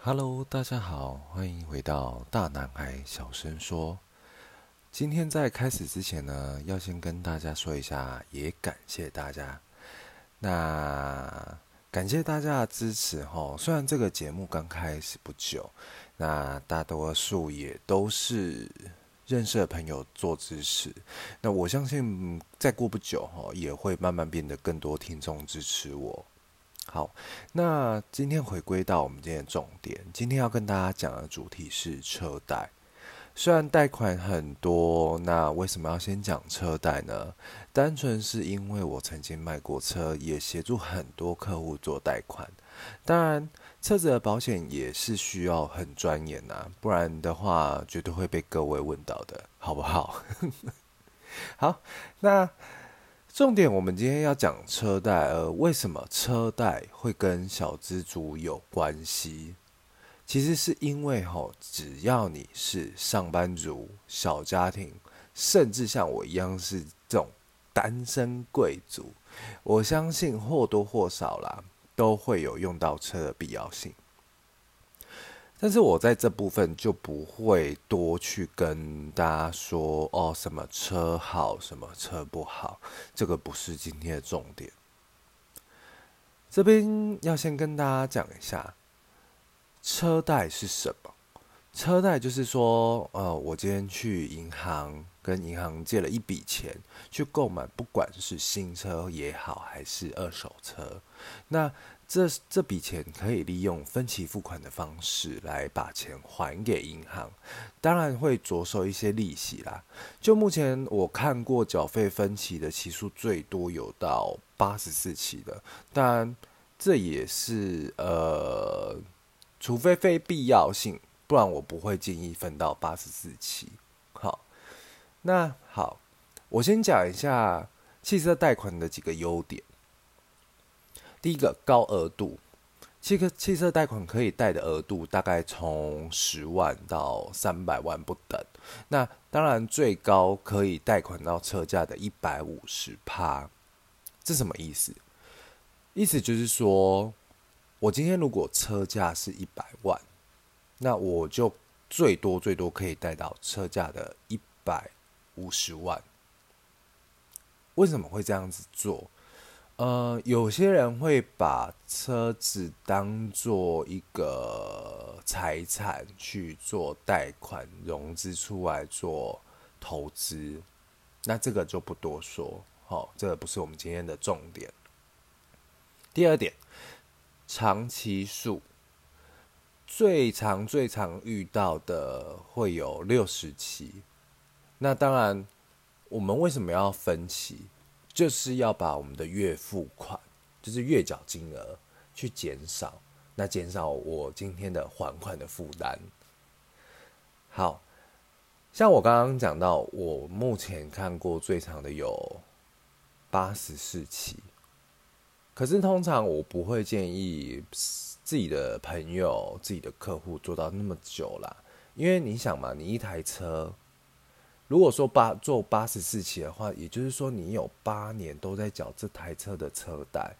Hello，大家好，欢迎回到大男孩小声说。今天在开始之前呢，要先跟大家说一下，也感谢大家。那感谢大家的支持哈。虽然这个节目刚开始不久，那大多数也都是认识的朋友做支持。那我相信再过不久哈，也会慢慢变得更多听众支持我。好，那今天回归到我们今天的重点，今天要跟大家讲的主题是车贷。虽然贷款很多，那为什么要先讲车贷呢？单纯是因为我曾经卖过车，也协助很多客户做贷款。当然，车子的保险也是需要很钻研呐，不然的话绝对会被各位问到的，好不好？好，那重点我们今天要讲车贷，呃，为什么车贷会跟小资族有关系？其实是因为吼，只要你是上班族、小家庭，甚至像我一样是这种单身贵族，我相信或多或少啦，都会有用到车的必要性。但是我在这部分就不会多去跟大家说哦，什么车好，什么车不好，这个不是今天的重点。这边要先跟大家讲一下。车贷是什么？车贷就是说，呃，我今天去银行跟银行借了一笔钱，去购买，不管是新车也好，还是二手车，那这这笔钱可以利用分期付款的方式来把钱还给银行，当然会着收一些利息啦。就目前我看过缴费分期的期数最多有到八十四期的，当然这也是呃。除非非必要性，不然我不会建议分到八十四期。好，那好，我先讲一下汽车贷款的几个优点。第一个，高额度，汽车汽车贷款可以贷的额度大概从十万到三百万不等。那当然最高可以贷款到车价的一百五十趴。这什么意思？意思就是说。我今天如果车价是一百万，那我就最多最多可以贷到车价的一百五十万。为什么会这样子做？呃，有些人会把车子当做一个财产去做贷款融资出来做投资，那这个就不多说。好，这个不是我们今天的重点。第二点。长期数最长最长遇到的会有六十期，那当然，我们为什么要分期？就是要把我们的月付款，就是月缴金额去减少，那减少我今天的还款的负担。好像我刚刚讲到，我目前看过最长的有八十四期。可是通常我不会建议自己的朋友、自己的客户做到那么久啦，因为你想嘛，你一台车，如果说八做八十四期的话，也就是说你有八年都在缴这台车的车贷，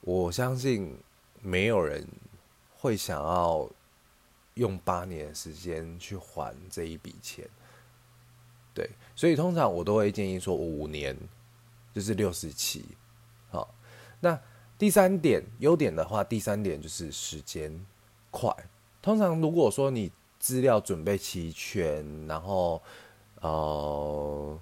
我相信没有人会想要用八年的时间去还这一笔钱。对，所以通常我都会建议说五年，就是六十期。好那第三点优点的话，第三点就是时间快。通常如果说你资料准备齐全，然后呃，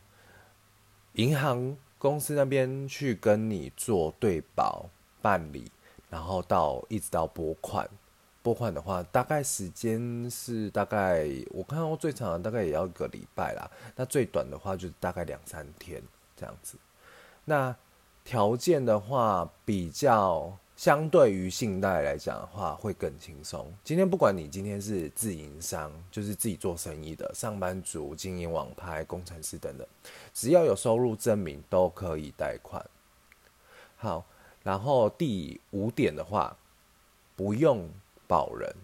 银行公司那边去跟你做对保办理，然后到一直到拨款，拨款的话，大概时间是大概我看到最长大概也要一个礼拜啦。那最短的话就大概两三天这样子。那条件的话，比较相对于信贷来讲的话，会更轻松。今天不管你今天是自营商，就是自己做生意的上班族、经营网拍、工程师等等，只要有收入证明都可以贷款。好，然后第五点的话，不用保人。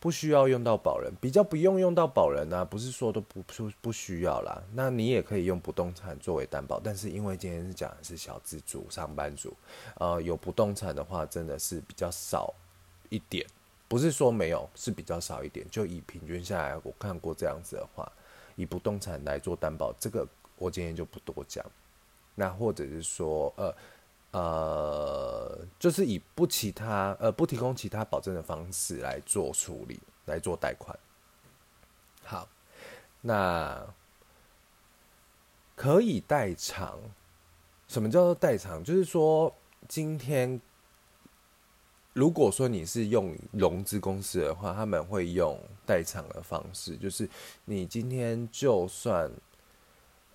不需要用到保人，比较不用用到保人呢，不是说都不不不需要啦。那你也可以用不动产作为担保，但是因为今天是讲的是小资主、上班族，呃，有不动产的话真的是比较少一点。不是说没有，是比较少一点。就以平均下来，我看过这样子的话，以不动产来做担保，这个我今天就不多讲。那或者是说，呃呃，就是以不其他呃不提供其他保证的方式来做处理，来做贷款。好，那可以代偿。什么叫做代偿？就是说，今天如果说你是用融资公司的话，他们会用代偿的方式，就是你今天就算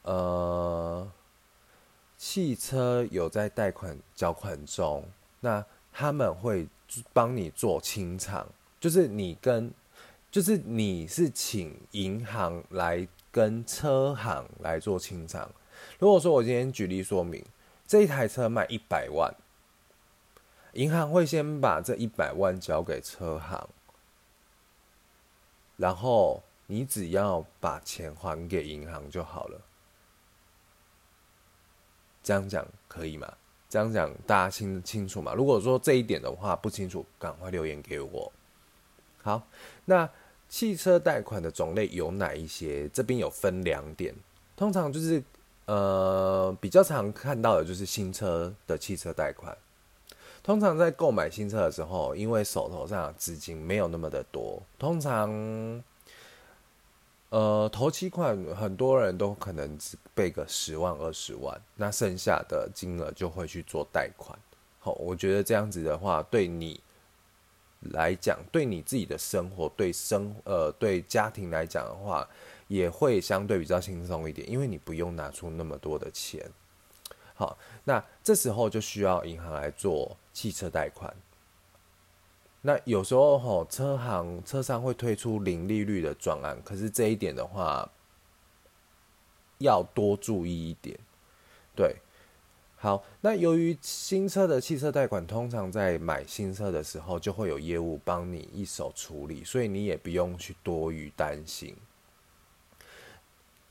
呃汽车有在贷款缴款中，那他们会帮你做清偿，就是你跟就是你是请银行来跟车行来做清偿。如果说我今天举例说明，这一台车卖一百万，银行会先把这一百万交给车行，然后你只要把钱还给银行就好了。这样讲可以吗？这样讲大家清清楚吗？如果说这一点的话不清楚，赶快留言给我。好，那汽车贷款的种类有哪一些？这边有分两点，通常就是。呃，比较常看到的就是新车的汽车贷款。通常在购买新车的时候，因为手头上资金没有那么的多，通常，呃，头期款很多人都可能只备个十万二十万，那剩下的金额就会去做贷款。好，我觉得这样子的话，对你来讲，对你自己的生活，对生呃对家庭来讲的话。也会相对比较轻松一点，因为你不用拿出那么多的钱。好，那这时候就需要银行来做汽车贷款。那有时候吼，车行车商会推出零利率的专案，可是这一点的话，要多注意一点。对，好，那由于新车的汽车贷款通常在买新车的时候就会有业务帮你一手处理，所以你也不用去多余担心。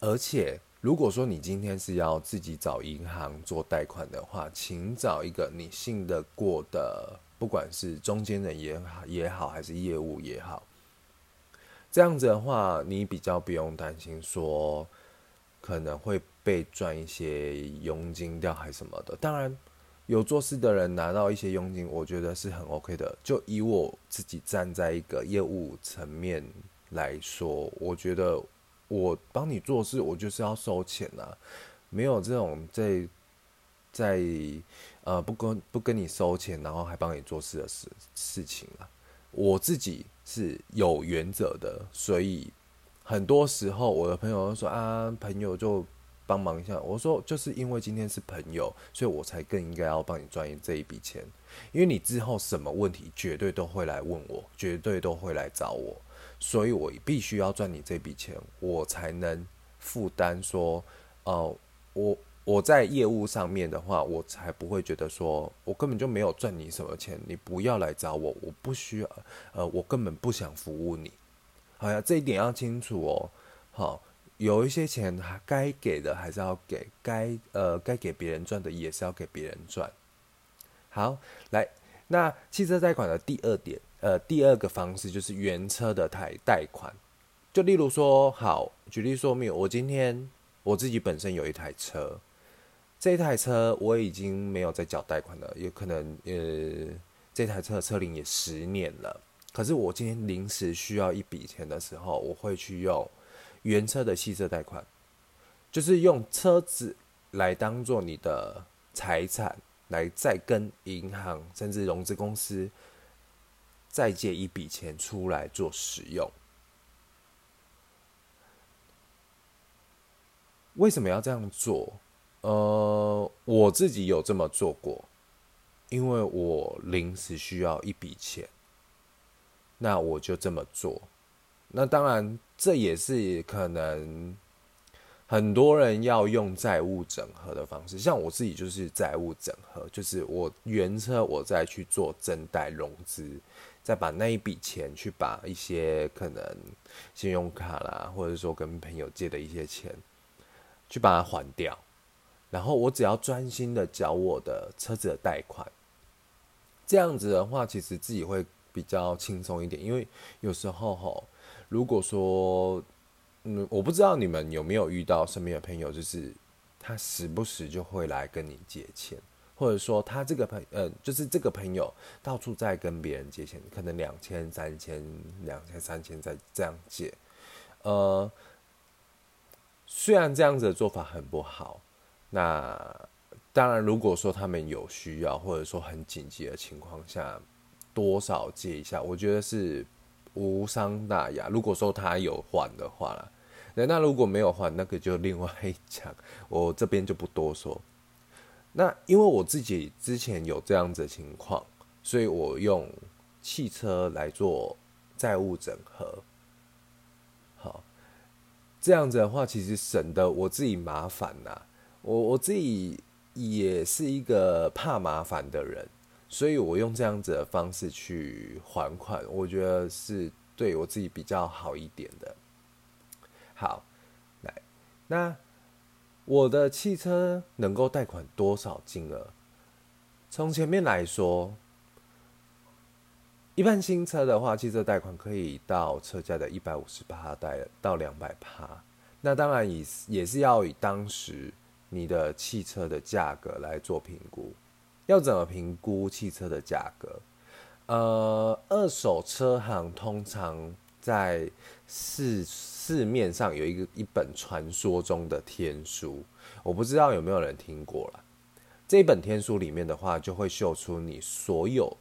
而且，如果说你今天是要自己找银行做贷款的话，请找一个你信得过的，不管是中间人也好也好，还是业务也好，这样子的话，你比较不用担心说可能会被赚一些佣金掉还是什么的。当然，有做事的人拿到一些佣金，我觉得是很 OK 的。就以我自己站在一个业务层面来说，我觉得。我帮你做事，我就是要收钱呐，没有这种在在呃不跟不跟你收钱，然后还帮你做事的事事情啊。我自己是有原则的，所以很多时候我的朋友都说啊，朋友就帮忙一下。我说就是因为今天是朋友，所以我才更应该要帮你赚这一笔钱，因为你之后什么问题绝对都会来问我，绝对都会来找我。所以我必须要赚你这笔钱，我才能负担说，呃，我我在业务上面的话，我才不会觉得说我根本就没有赚你什么钱，你不要来找我，我不需要，呃，我根本不想服务你。好呀，这一点要清楚哦。好，有一些钱还该给的还是要给，该呃该给别人赚的也是要给别人赚。好，来，那汽车贷款的第二点。呃，第二个方式就是原车的贷贷款，就例如说，好，举例说明，我今天我自己本身有一台车，这台车我已经没有在缴贷款了，有可能呃，这台车的车龄也十年了，可是我今天临时需要一笔钱的时候，我会去用原车的汽车贷款，就是用车子来当做你的财产，来再跟银行甚至融资公司。再借一笔钱出来做使用，为什么要这样做？呃，我自己有这么做过，因为我临时需要一笔钱，那我就这么做。那当然，这也是可能很多人要用债务整合的方式，像我自己就是债务整合，就是我原车我再去做增贷融资。再把那一笔钱去把一些可能信用卡啦，或者说跟朋友借的一些钱，去把它还掉，然后我只要专心的缴我的车子的贷款，这样子的话，其实自己会比较轻松一点，因为有时候哈，如果说，嗯，我不知道你们有没有遇到身边的朋友，就是他时不时就会来跟你借钱，或者说他这个朋，呃，就是这个朋友到处在跟别人借钱，可能两千、三千、两千、三千在这样借，呃，虽然这样子的做法很不好，那。当然，如果说他们有需要，或者说很紧急的情况下，多少借一下，我觉得是无伤大雅。如果说他有还的话啦，那那如果没有还，那个就另外一讲，我这边就不多说。那因为我自己之前有这样子的情况，所以我用汽车来做债务整合。好，这样子的话，其实省得我自己麻烦呐。我我自己。也是一个怕麻烦的人，所以我用这样子的方式去还款，我觉得是对我自己比较好一点的。好，来，那我的汽车能够贷款多少金额？从前面来说，一般新车的话，汽车贷款可以到车价的一百五十八贷到两百趴。那当然也也是要以当时。你的汽车的价格来做评估，要怎么评估汽车的价格？呃，二手车行通常在市市面上有一个一本传说中的天书，我不知道有没有人听过了。这本天书里面的话，就会秀出你所有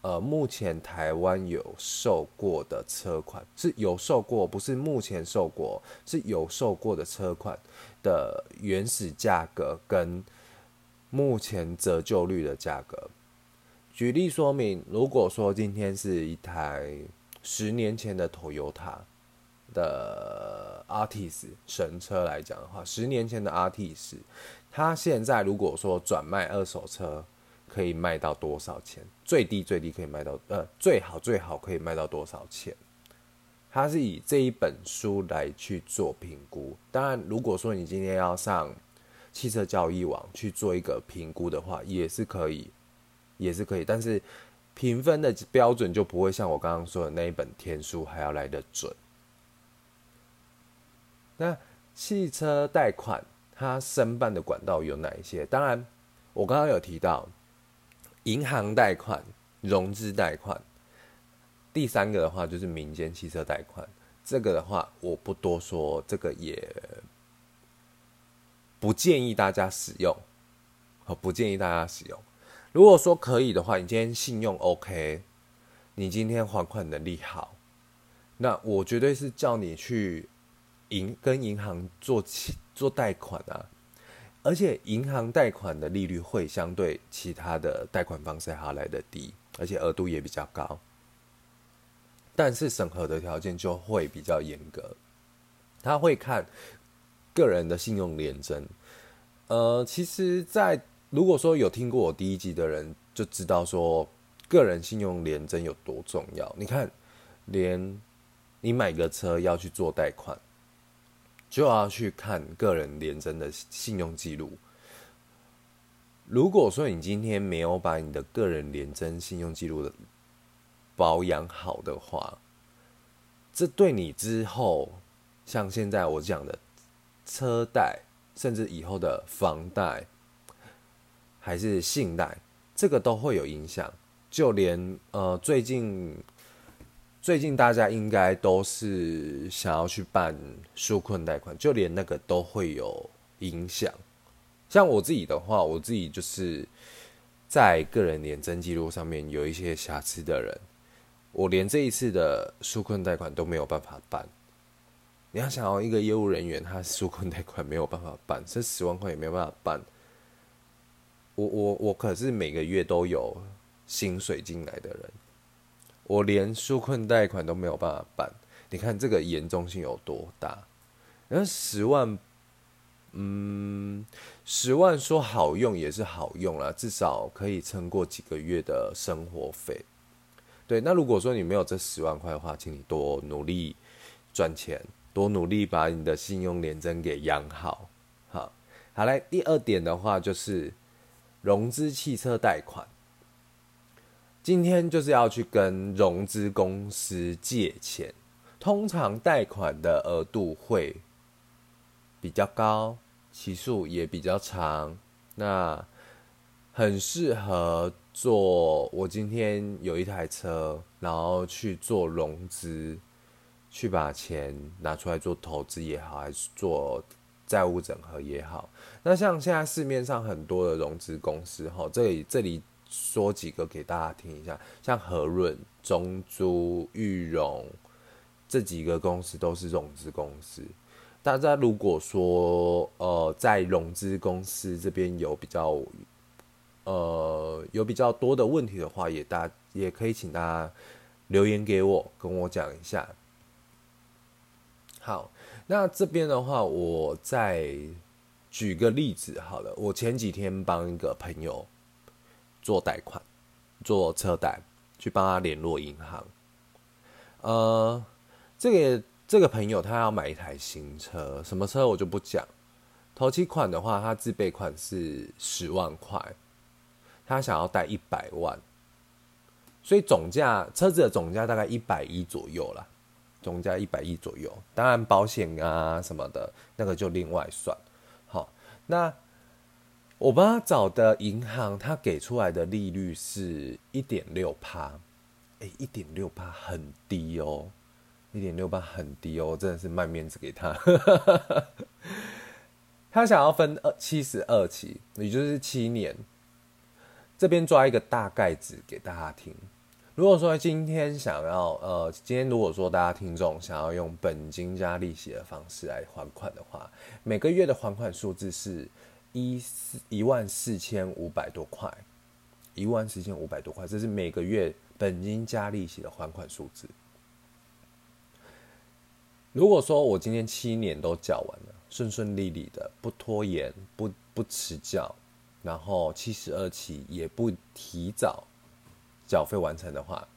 呃目前台湾有售过的车款，是有售过，不是目前售过，是有售过的车款。的原始价格跟目前折旧率的价格，举例说明，如果说今天是一台十年前的 Toyota 的 Artis 神车来讲的话，十年前的 Artis，它现在如果说转卖二手车，可以卖到多少钱？最低最低可以卖到呃，最好最好可以卖到多少钱？它是以这一本书来去做评估。当然，如果说你今天要上汽车交易网去做一个评估的话，也是可以，也是可以。但是评分的标准就不会像我刚刚说的那一本天书还要来得准。那汽车贷款它申办的管道有哪一些？当然，我刚刚有提到银行贷款、融资贷款。第三个的话就是民间汽车贷款，这个的话我不多说，这个也不建议大家使用，和不建议大家使用。如果说可以的话，你今天信用 OK，你今天还款能力好，那我绝对是叫你去银跟银行做做贷款啊，而且银行贷款的利率会相对其他的贷款方式还来的低，而且额度也比较高。但是审核的条件就会比较严格，他会看个人的信用廉征。呃，其实，在如果说有听过我第一集的人，就知道说个人信用廉征有多重要。你看，连你买个车要去做贷款，就要去看个人廉征的信用记录。如果说你今天没有把你的个人廉征信用记录的，保养好的话，这对你之后，像现在我讲的车贷，甚至以后的房贷，还是信贷，这个都会有影响。就连呃，最近最近大家应该都是想要去办纾困贷款，就连那个都会有影响。像我自己的话，我自己就是在个人年征记录上面有一些瑕疵的人。我连这一次的纾困贷款都没有办法办。你要想要一个业务人员，他纾困贷款没有办法办，这十万块也没有办法办。我我我可是每个月都有薪水进来的人，我连纾困贷款都没有办法办。你看这个严重性有多大？然后十万，嗯，十万说好用也是好用了，至少可以撑过几个月的生活费。对，那如果说你没有这十万块的话，请你多努力赚钱，多努力把你的信用廉征给养好。好，好来，第二点的话就是融资汽车贷款。今天就是要去跟融资公司借钱，通常贷款的额度会比较高，期数也比较长，那很适合做。我今天有一台车，然后去做融资，去把钱拿出来做投资也好，还是做债务整合也好。那像现在市面上很多的融资公司，哈，这里这里说几个给大家听一下，像和润、中珠、裕融这几个公司都是融资公司。大家如果说呃在融资公司这边有比较呃有比较多的问题的话，也大也可以请大家留言给我，跟我讲一下。好，那这边的话，我再。举个例子，好了，我前几天帮一个朋友做贷款，做车贷，去帮他联络银行。呃，这个这个朋友他要买一台新车，什么车我就不讲。头期款的话，他自备款是十万块，他想要贷一百万，所以总价车子的总价大概一百一左右啦，总价一百一左右。当然保险啊什么的，那个就另外算。好那我帮他找的银行，他给出来的利率是一点六趴，哎，一点六趴很低哦，一点六趴很低哦，真的是卖面子给他。他想要分二七十二期，也就是七年，这边抓一个大概值给大家听。如果说今天想要，呃，今天如果说大家听众想要用本金加利息的方式来还款的话，每个月的还款数字是一四一万四千五百多块，一万四千五百多块，这是每个月本金加利息的还款数字。如果说我今天七年都缴完了，顺顺利利的，不拖延，不不迟缴，然后七十二期也不提早。缴费完成的话，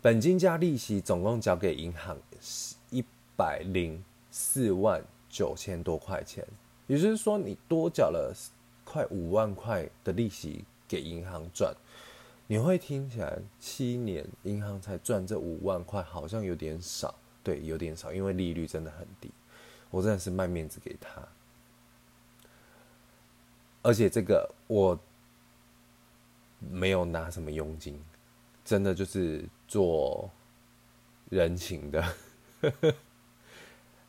本金加利息总共交给银行是一百零四万九千多块钱，也就是说，你多缴了快五万块的利息给银行赚。你会听起来七年银行才赚这五万块，好像有点少，对，有点少，因为利率真的很低。我真的是卖面子给他，而且这个我。没有拿什么佣金，真的就是做人情的。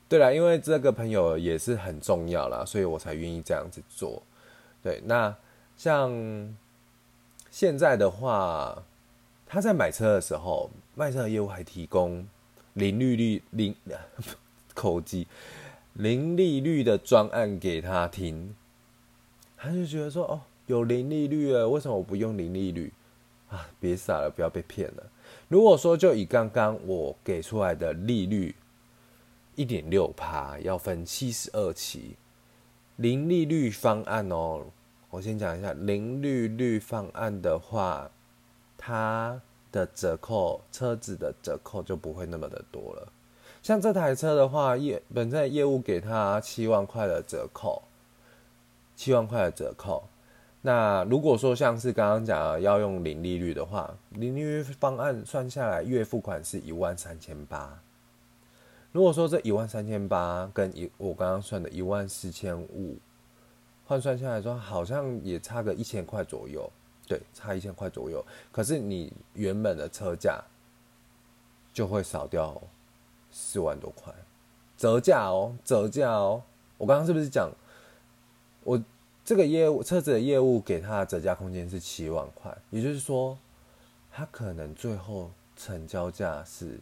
对了，因为这个朋友也是很重要啦，所以我才愿意这样子做。对，那像现在的话，他在买车的时候，卖车的业务还提供零利率、零 口机、零利率的专案给他听，他就觉得说哦。有零利率了，为什么我不用零利率啊？别傻了，不要被骗了。如果说就以刚刚我给出来的利率一点六趴，要分七十二期零利率方案哦。我先讲一下零利率方案的话，它的折扣车子的折扣就不会那么的多了。像这台车的话，业本身业务给他七万块的折扣，七万块的折扣。那如果说像是刚刚讲要用零利率的话，零利率方案算下来月付款是一万三千八。如果说这一万三千八跟一我刚刚算的一万四千五换算下来说，好像也差个一千块左右，对，差一千块左右。可是你原本的车价就会少掉四万多块，折价哦，折价哦。我刚刚是不是讲我？这个业务车子的业务给他的折价空间是七万块，也就是说，他可能最后成交价是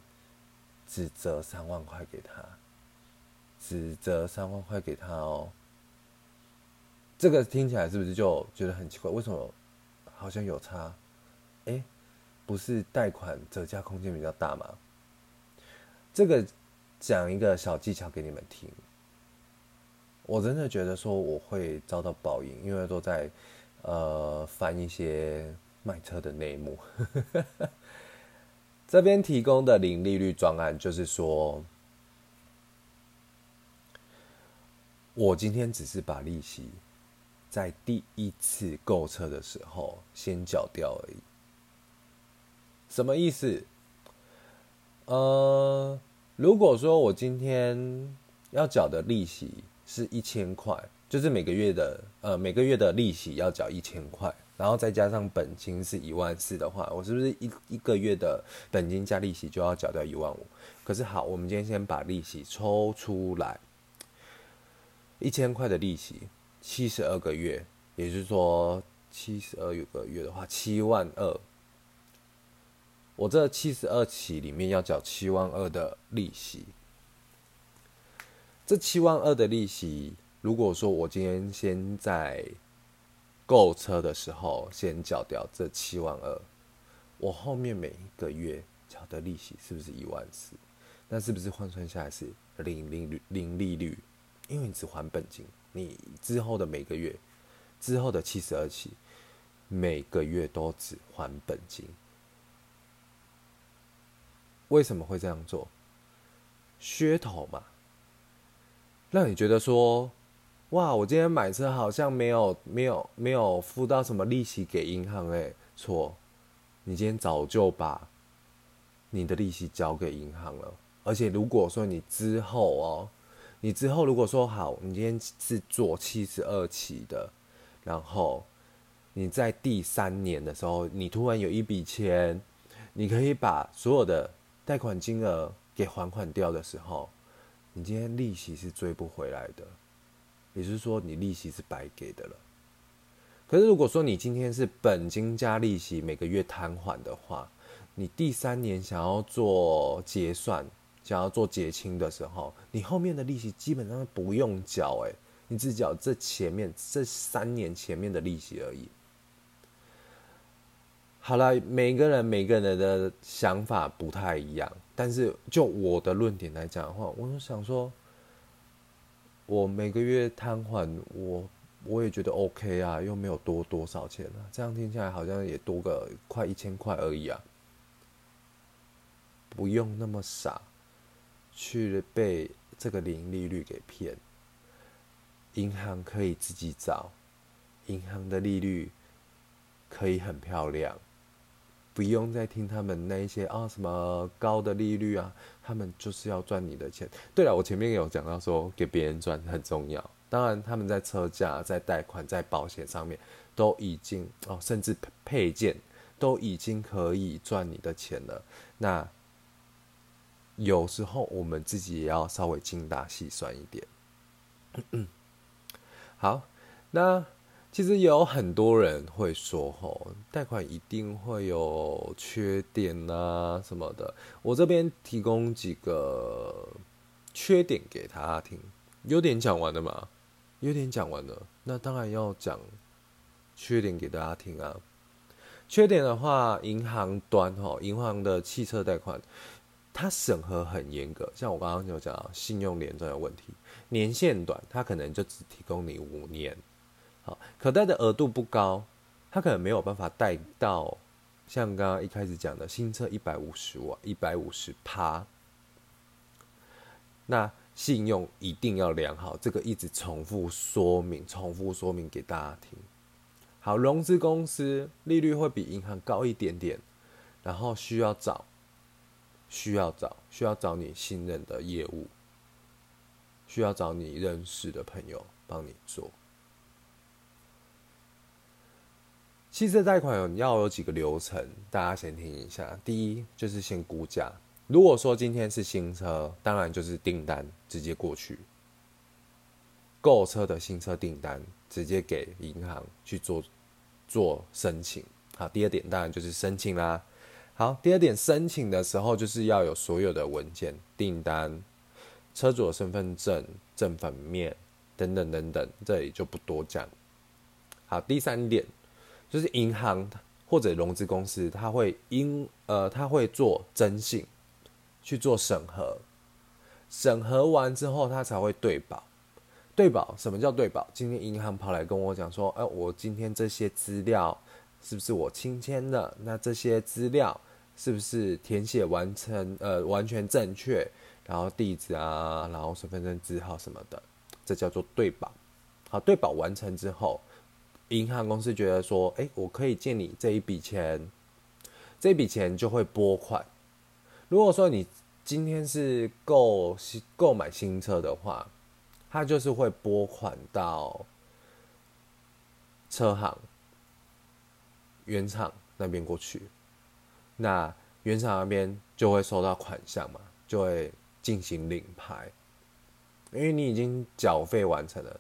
只折三万块给他，只折三万块给他哦。这个听起来是不是就觉得很奇怪？为什么好像有差？哎，不是贷款折价空间比较大吗？这个讲一个小技巧给你们听。我真的觉得说我会遭到报应，因为都在呃翻一些卖车的内幕。这边提供的零利率专案就是说，我今天只是把利息在第一次购车的时候先缴掉而已，什么意思？呃，如果说我今天要缴的利息是一千块，就是每个月的呃每个月的利息要缴一千块，然后再加上本金是一万四的话，我是不是一一个月的本金加利息就要缴掉一万五？可是好，我们今天先把利息抽出来，一千块的利息，七十二个月，也就是说七十二个月的话，七万二。我这七十二期里面要缴七万二的利息，这七万二的利息，如果说我今天先在购车的时候先缴掉这七万二，我后面每一个月缴的利息是不是一万四？那是不是换算下来是零利率？零利率，因为你只还本金，你之后的每个月，之后的七十二期，每个月都只还本金。为什么会这样做？噱头嘛，让你觉得说，哇，我今天买车好像没有没有没有付到什么利息给银行哎，错，你今天早就把你的利息交给银行了。而且如果说你之后哦，你之后如果说好，你今天是做七十二期的，然后你在第三年的时候，你突然有一笔钱，你可以把所有的。贷款金额给还款掉的时候，你今天利息是追不回来的，也就是说你利息是白给的了。可是如果说你今天是本金加利息每个月摊还的话，你第三年想要做结算、想要做结清的时候，你后面的利息基本上不用缴，诶，你只缴这前面这三年前面的利息而已。好了，每个人每个人的想法不太一样，但是就我的论点来讲的话，我就想说，我每个月摊还我我也觉得 OK 啊，又没有多多少钱啊，这样听起来好像也多个快一千块而已啊，不用那么傻，去被这个零利率给骗，银行可以自己找，银行的利率可以很漂亮。不用再听他们那一些啊什么高的利率啊，他们就是要赚你的钱。对了，我前面有讲到说给别人赚很重要，当然他们在车价、在贷款、在保险上面都已经哦，甚至配件都已经可以赚你的钱了。那有时候我们自己也要稍微精打细算一点。好，那。其实有很多人会说，吼，贷款一定会有缺点呐，什么的。我这边提供几个缺点给他听。优点讲完了嘛？优点讲完了，那当然要讲缺点给大家听啊。缺点的话，银行端吼，银行的汽车贷款，它审核很严格。像我刚刚有讲，信用连转的问题，年限短，它可能就只提供你五年。可贷的额度不高，他可能没有办法贷到像刚刚一开始讲的新车一百五十万、一百五十趴。那信用一定要良好，这个一直重复说明、重复说明给大家听。好，融资公司利率会比银行高一点点，然后需要找、需要找、需要找你信任的业务，需要找你认识的朋友帮你做。汽车贷款要有几个流程，大家先听一下。第一就是先估价，如果说今天是新车，当然就是订单直接过去，购车的新车订单直接给银行去做做申请。好，第二点当然就是申请啦。好，第二点申请的时候就是要有所有的文件、订单、车主的身份证正反面等等等等，这里就不多讲。好，第三点。就是银行或者融资公司，他会因呃，他会做征信，去做审核，审核完之后，他才会对保。对保什么叫对保？今天银行跑来跟我讲说，哎，我今天这些资料是不是我亲签的？那这些资料是不是填写完成？呃，完全正确，然后地址啊，然后身份证字号什么的，这叫做对保。好，对保完成之后。银行公司觉得说：“哎，我可以借你这一笔钱，这笔钱就会拨款。如果说你今天是购购买新车的话，它就是会拨款到车行原厂那边过去，那原厂那边就会收到款项嘛，就会进行领牌，因为你已经缴费完成了。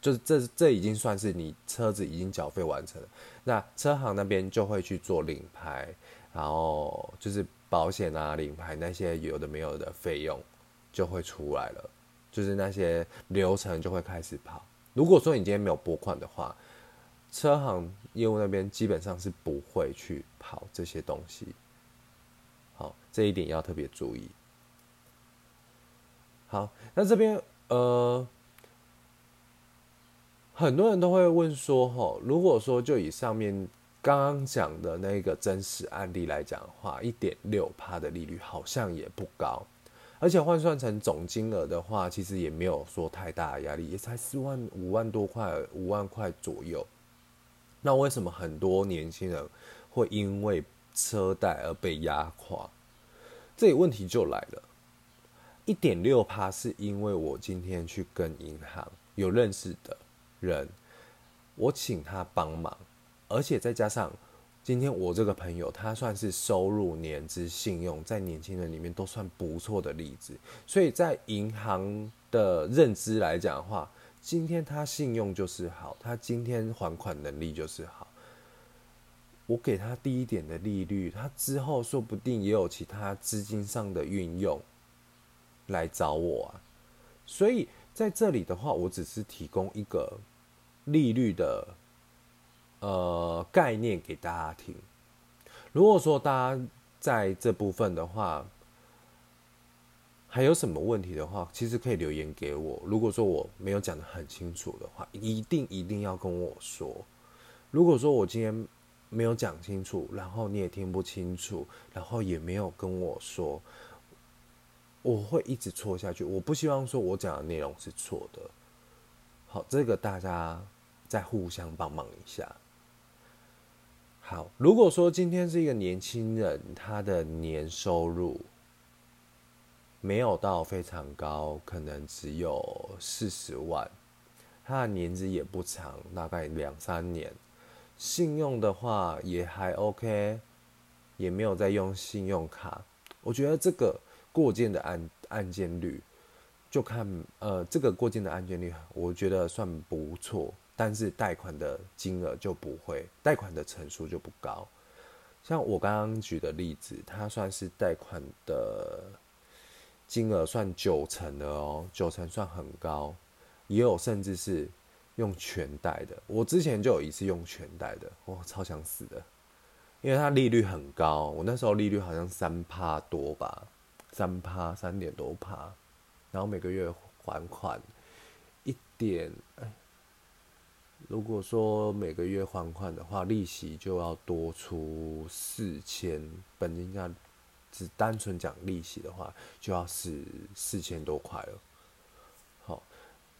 就是这这已经算是你车子已经缴费完成了，那车行那边就会去做领牌，然后就是保险啊、领牌那些有的没有的费用就会出来了，就是那些流程就会开始跑。如果说你今天没有拨款的话，车行业务那边基本上是不会去跑这些东西。好，这一点要特别注意。好，那这边呃。很多人都会问说：“吼，如果说就以上面刚刚讲的那个真实案例来讲的话，一点六趴的利率好像也不高，而且换算成总金额的话，其实也没有说太大的压力，也才四万五万多块，五万块左右。那为什么很多年轻人会因为车贷而被压垮？这里问题就来了，一点六趴是因为我今天去跟银行有认识的。”人，我请他帮忙，而且再加上今天我这个朋友，他算是收入、年资、信用在年轻人里面都算不错的例子，所以在银行的认知来讲的话，今天他信用就是好，他今天还款能力就是好，我给他低一点的利率，他之后说不定也有其他资金上的运用来找我啊，所以在这里的话，我只是提供一个。利率的呃概念给大家听。如果说大家在这部分的话，还有什么问题的话，其实可以留言给我。如果说我没有讲的很清楚的话，一定一定要跟我说。如果说我今天没有讲清楚，然后你也听不清楚，然后也没有跟我说，我会一直错下去。我不希望说我讲的内容是错的。好，这个大家再互相帮忙一下。好，如果说今天是一个年轻人，他的年收入没有到非常高，可能只有四十万，他的年资也不长，大概两三年，信用的话也还 OK，也没有在用信用卡，我觉得这个过件的案案件率。就看呃这个过境的安全率，我觉得算不错，但是贷款的金额就不会，贷款的成数就不高。像我刚刚举的例子，它算是贷款的金额算九成的哦，九成算很高，也有甚至是用全贷的。我之前就有一次用全贷的，我超想死的，因为它利率很高，我那时候利率好像三趴多吧，三趴三点多趴。然后每个月还款一点，如果说每个月还款的话，利息就要多出四千，本金价只单纯讲利息的话，就要四四千多块了。好，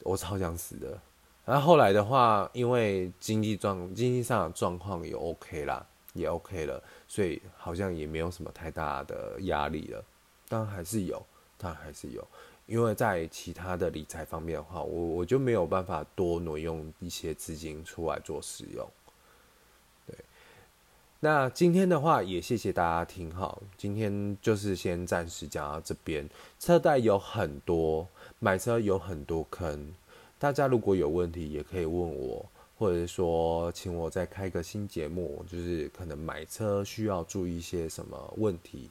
我超想死的。然后后来的话，因为经济状经济上的状况也 OK 啦，也 OK 了，所以好像也没有什么太大的压力了。当然还是有，当然还是有。因为在其他的理财方面的话，我我就没有办法多挪用一些资金出来做使用。对，那今天的话也谢谢大家听哈，今天就是先暂时讲到这边。车贷有很多，买车有很多坑，大家如果有问题也可以问我，或者说请我再开个新节目，就是可能买车需要注意一些什么问题，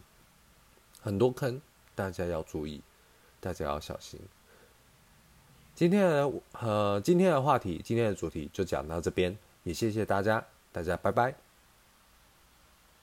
很多坑，大家要注意。大家要小心。今天的呃，今天的话题，今天的主题就讲到这边，也谢谢大家，大家拜拜。